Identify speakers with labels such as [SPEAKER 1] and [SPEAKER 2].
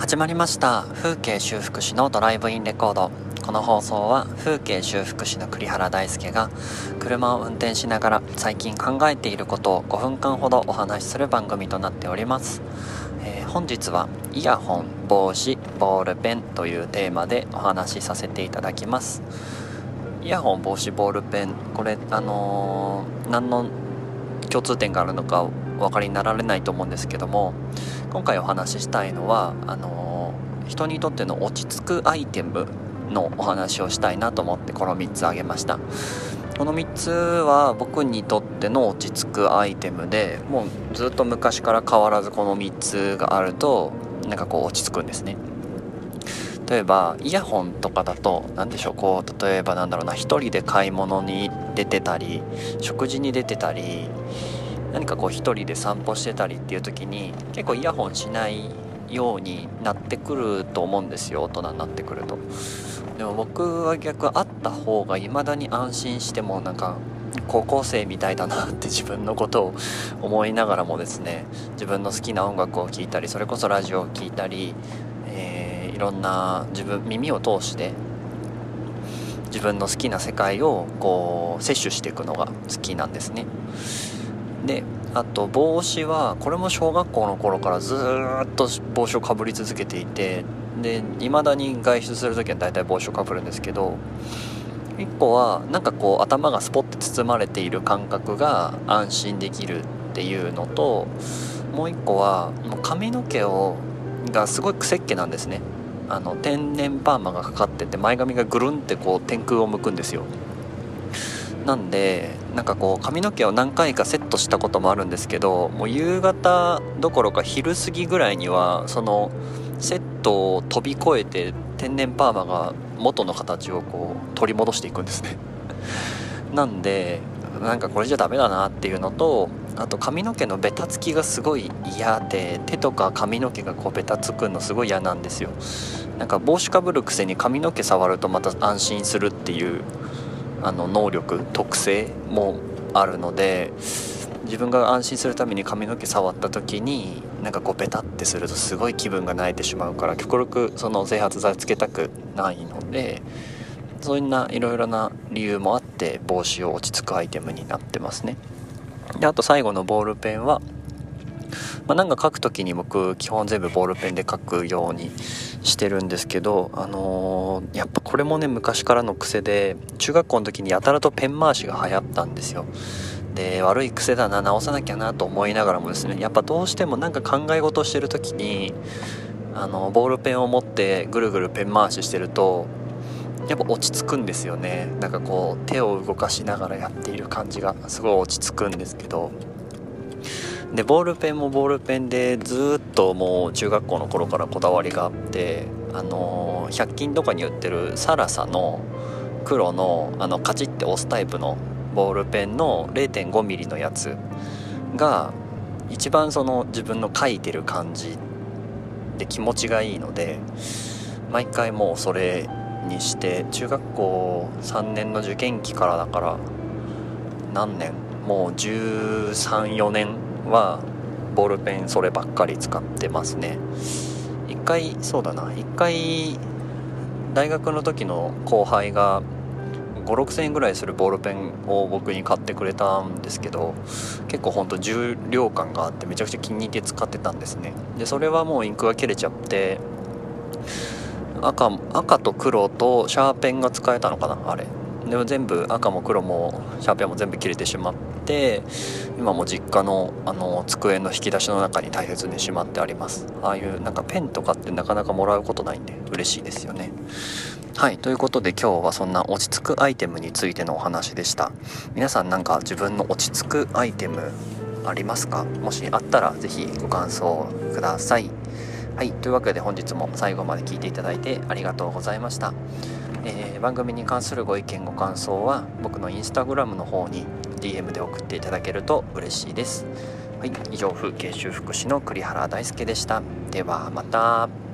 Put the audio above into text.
[SPEAKER 1] 始まりました。風景修復師のドライブインレコード。この放送は風景修復師の栗原大輔が車を運転しながら最近考えていることを5分間ほどお話しする番組となっております、えー、本日はイヤホン帽子ボールペンというテーマでお話しさせていただきます。イヤホン帽子ボールペン。これあのー、何の共通点があるのかお分かりになられないと思うんですけども今回お話ししたいのはあの人にとっての落ち着くアイテムのお話をしたいなと思ってこの3つ挙げました。この3つは僕にとっての落ち着くアイテムでもうずっと昔から変わらずこの3つがあるとなんかこう落ち着くんですね。例えばイヤホンとかだと何でしょうこう例えばなんだろうな1人で買い物に出てたり食事に出てたり何かこう一人で散歩してたりっていう時に結構イヤホンしないようになってくると思うんですよ。大人になってくると。でも僕は逆あった方が未だに安心してもなんか高校生みたいだなって自分のことを思いながらもですね。自分の好きな音楽を聴いたりそれこそラジオを聴いたり、えー、いろんな自分耳を通して自分の好きな世界をこう摂取していくのが好きなんですね。であと帽子はこれも小学校の頃からずっと帽子をかぶり続けていてで未だに外出する時は大体帽子をかぶるんですけど1個はなんかこう頭がスポッて包まれている感覚が安心できるっていうのともう1個はもう髪の毛をがすごい癖っ気なんですね。あの天然パーマがかかってて前髪がぐるんってこう天空を向くんですよ。なんでなんかこう髪の毛を何回かセットしたこともあるんですけどもう夕方どころか昼過ぎぐらいにはそのセットを飛び越えて天然パーマが元の形をこう取り戻していくんですね。なんでなんかこれじゃダメだなっていうのとあと髪の毛のベタつきがすごい嫌で手とか髪の毛がこうベタつくのすごい嫌なんですよ。なんか帽子かぶるくせに髪の毛触るとまた安心するっていうあの能力特性もあるので自分が安心するために髪の毛触った時になんかこうベタってするとすごい気分が慣れてしまうから極力その整髪剤つけたくないのでそうないろいろな理由もあって帽子を落ち着くアイテムになってますね。であと最後のボールペンはまあ、なんか書く時に僕基本全部ボールペンで書くようにしてるんですけど、あのー、やっぱこれもね昔からの癖で中学校の時にやたらとペン回しが流行ったんですよ。で悪い癖だな直さなきゃなと思いながらもですねやっぱどうしてもなんか考え事してる時にあのボールペンを持ってぐるぐるペン回ししてるとやっぱ落ち着くんですよね。なんかこう手を動かしながらやっている感じがすごい落ち着くんですけどでボールペンもボールペンでずっともう中学校の頃からこだわりがあってあのー、100均とかに売ってるサラサの黒のあのカチッて押すタイプのボールペンの 0.5mm のやつが一番その自分の書いてる感じで気持ちがいいので毎回もうそれにして中学校3年の受験期からだから何年？もう134年はボールペンそればっかり使ってますね。一回そうだな。一回大学の時の後輩が56000円ぐらいするボールペンを僕に買ってくれたんですけど結構ほんと重量感があってめちゃくちゃ気に入って使ってたんですね。でそれはもうインクが切れちゃって赤赤と黒とシャーペンが使えたのかなあれ。でも全部赤も黒もシャーペンも全部切れてしまって今も実家のあの机の引き出しの中に大切にしまってあります。ああいうなんかペンとかってなかなかもらうことないんで嬉しいですよね。はいということで今日はそんな落ち着くアイテムについてのお話でした。皆さんなんか自分の落ち着くアイテムありますか？もしあったら是非ご感想ください。はいというわけで本日も最後まで聞いていただいてありがとうございました。えー、番組に関するご意見ご感想は僕のインスタグラムの方に DM で送っていただけると嬉しいです。はい以上風景修復師の栗原大輔でした。ではまた。